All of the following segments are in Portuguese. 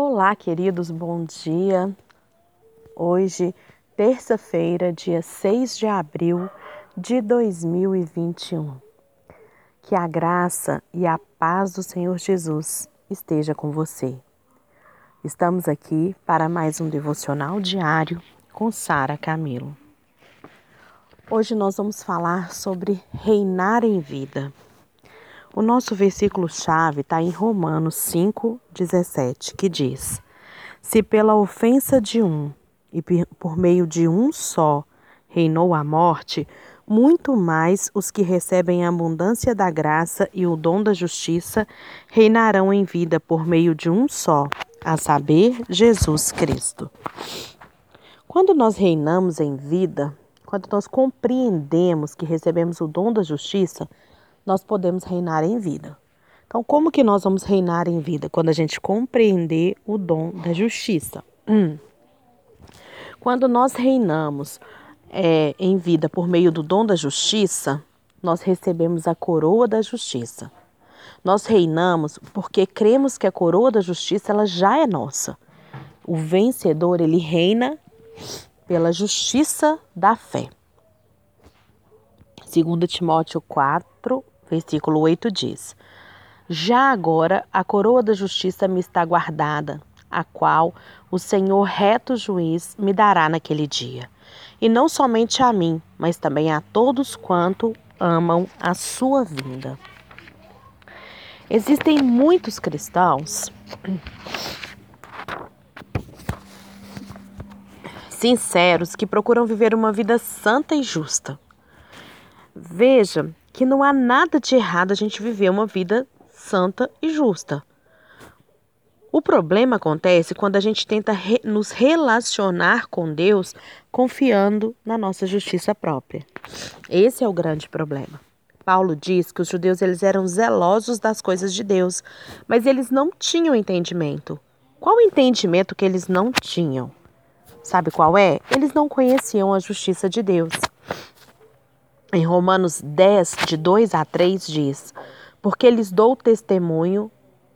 Olá, queridos, bom dia. Hoje, terça-feira, dia 6 de abril de 2021. Que a graça e a paz do Senhor Jesus esteja com você. Estamos aqui para mais um devocional diário com Sara Camilo. Hoje nós vamos falar sobre reinar em vida. O nosso versículo-chave está em Romanos 5, 17, que diz: Se pela ofensa de um e por meio de um só reinou a morte, muito mais os que recebem a abundância da graça e o dom da justiça reinarão em vida por meio de um só, a saber, Jesus Cristo. Quando nós reinamos em vida, quando nós compreendemos que recebemos o dom da justiça, nós podemos reinar em vida. Então, como que nós vamos reinar em vida? Quando a gente compreender o dom da justiça. Hum. Quando nós reinamos é, em vida por meio do dom da justiça, nós recebemos a coroa da justiça. Nós reinamos porque cremos que a coroa da justiça ela já é nossa. O vencedor ele reina pela justiça da fé. 2 Timóteo 4, Versículo 8 diz: Já agora a coroa da justiça me está guardada, a qual o Senhor reto juiz me dará naquele dia. E não somente a mim, mas também a todos quanto amam a sua vinda. Existem muitos cristãos sinceros que procuram viver uma vida santa e justa. Veja que não há nada de errado a gente viver uma vida santa e justa. O problema acontece quando a gente tenta re nos relacionar com Deus confiando na nossa justiça própria. Esse é o grande problema. Paulo diz que os judeus eles eram zelosos das coisas de Deus, mas eles não tinham entendimento. Qual o entendimento que eles não tinham? Sabe qual é? Eles não conheciam a justiça de Deus. Em Romanos 10, de 2 a 3, diz: Porque lhes dou testemunho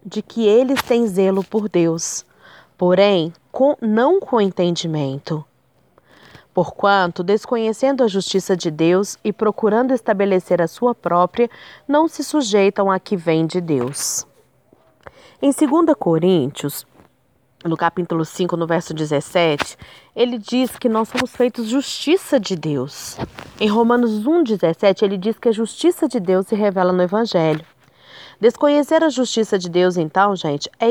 de que eles têm zelo por Deus, porém com, não com entendimento. Porquanto, desconhecendo a justiça de Deus e procurando estabelecer a sua própria, não se sujeitam a que vem de Deus. Em 2 Coríntios no capítulo 5, no verso 17, ele diz que nós somos feitos justiça de Deus. Em Romanos 1, 17, ele diz que a justiça de Deus se revela no Evangelho. Desconhecer a justiça de Deus, então, gente, é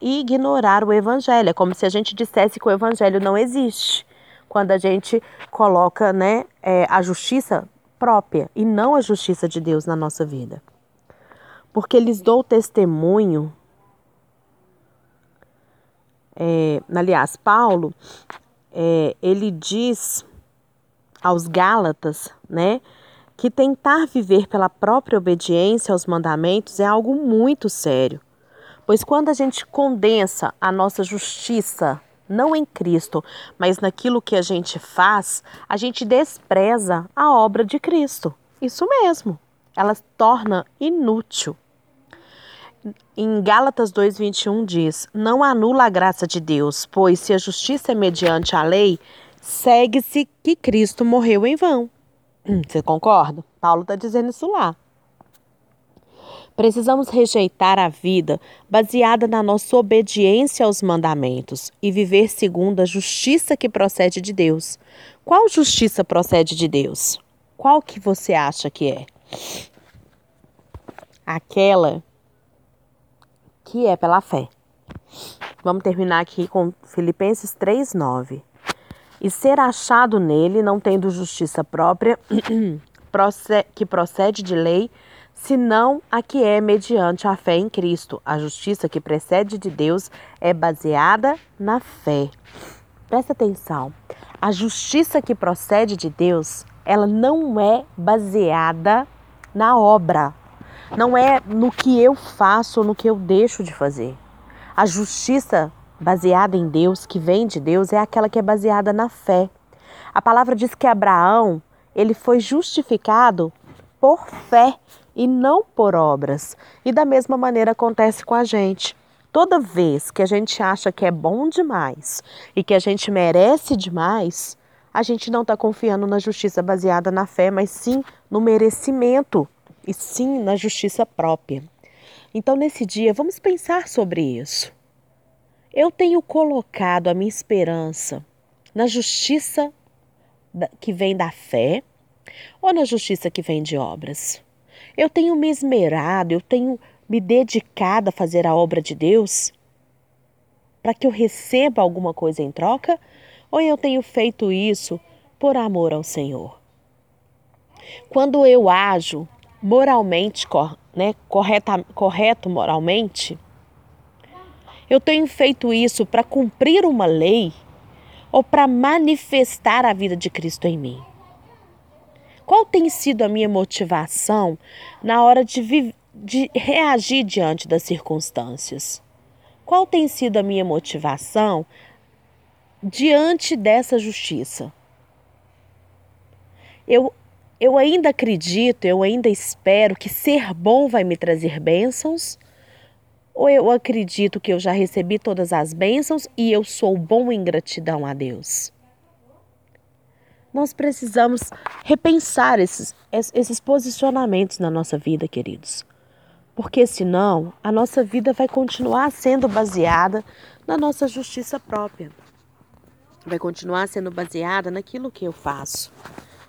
ignorar o Evangelho. É como se a gente dissesse que o Evangelho não existe. Quando a gente coloca né, é, a justiça própria e não a justiça de Deus na nossa vida. Porque lhes dou testemunho é, aliás, Paulo, é, ele diz aos Gálatas, né, que tentar viver pela própria obediência aos mandamentos é algo muito sério. Pois quando a gente condensa a nossa justiça, não em Cristo, mas naquilo que a gente faz, a gente despreza a obra de Cristo. Isso mesmo, ela torna inútil. Em Gálatas 2:21 diz: Não anula a graça de Deus, pois se a justiça é mediante a lei, segue-se que Cristo morreu em vão. Você concorda? Paulo está dizendo isso lá. Precisamos rejeitar a vida baseada na nossa obediência aos mandamentos e viver segundo a justiça que procede de Deus. Qual justiça procede de Deus? Qual que você acha que é? Aquela que é pela fé. Vamos terminar aqui com Filipenses 3:9. E ser achado nele, não tendo justiça própria, que procede de lei, senão a que é mediante a fé em Cristo. A justiça que precede de Deus é baseada na fé. Presta atenção. A justiça que procede de Deus, ela não é baseada na obra, não é no que eu faço ou no que eu deixo de fazer. A justiça baseada em Deus, que vem de Deus, é aquela que é baseada na fé. A palavra diz que Abraão, ele foi justificado por fé e não por obras. E da mesma maneira acontece com a gente. toda vez que a gente acha que é bom demais e que a gente merece demais, a gente não está confiando na justiça baseada na fé, mas sim no merecimento e sim na justiça própria. Então, nesse dia, vamos pensar sobre isso. Eu tenho colocado a minha esperança na justiça que vem da fé ou na justiça que vem de obras? Eu tenho me esmerado, eu tenho me dedicado a fazer a obra de Deus para que eu receba alguma coisa em troca? Ou eu tenho feito isso por amor ao Senhor? Quando eu ajo moralmente, né, correta, correto moralmente, eu tenho feito isso para cumprir uma lei ou para manifestar a vida de Cristo em mim? Qual tem sido a minha motivação na hora de, de reagir diante das circunstâncias? Qual tem sido a minha motivação diante dessa justiça? Eu, eu ainda acredito, eu ainda espero que ser bom vai me trazer bênçãos? Ou eu acredito que eu já recebi todas as bênçãos e eu sou bom em gratidão a Deus? Nós precisamos repensar esses, esses posicionamentos na nossa vida, queridos. Porque senão a nossa vida vai continuar sendo baseada na nossa justiça própria. Vai continuar sendo baseada naquilo que eu faço.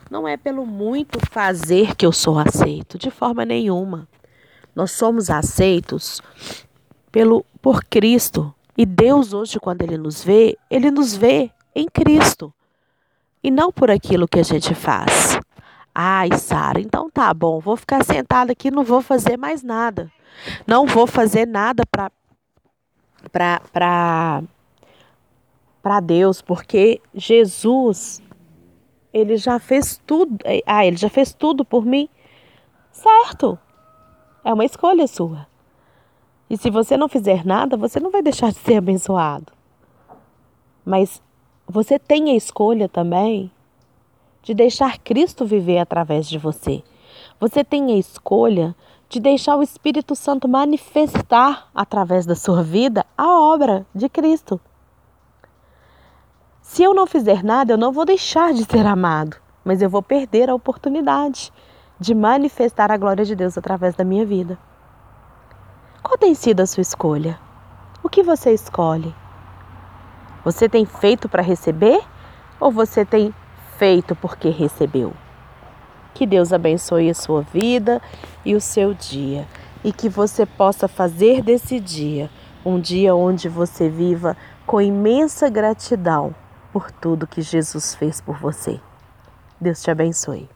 Não é pelo muito fazer que eu sou aceito, de forma nenhuma. Nós somos aceitos pelo por Cristo. E Deus hoje quando ele nos vê, ele nos vê em Cristo e não por aquilo que a gente faz. Ai, Sara, então tá bom, vou ficar sentada aqui, não vou fazer mais nada. Não vou fazer nada para para para Deus, porque Jesus ele já fez tudo. Ah, ele já fez tudo por mim. Certo? É uma escolha sua. E se você não fizer nada, você não vai deixar de ser abençoado. Mas você tem a escolha também de deixar Cristo viver através de você. Você tem a escolha de deixar o Espírito Santo manifestar através da sua vida a obra de Cristo. Se eu não fizer nada, eu não vou deixar de ser amado, mas eu vou perder a oportunidade de manifestar a glória de Deus através da minha vida. Qual tem sido a sua escolha? O que você escolhe? Você tem feito para receber ou você tem feito porque recebeu? Que Deus abençoe a sua vida e o seu dia e que você possa fazer desse dia um dia onde você viva com imensa gratidão por tudo que Jesus fez por você. Deus te abençoe.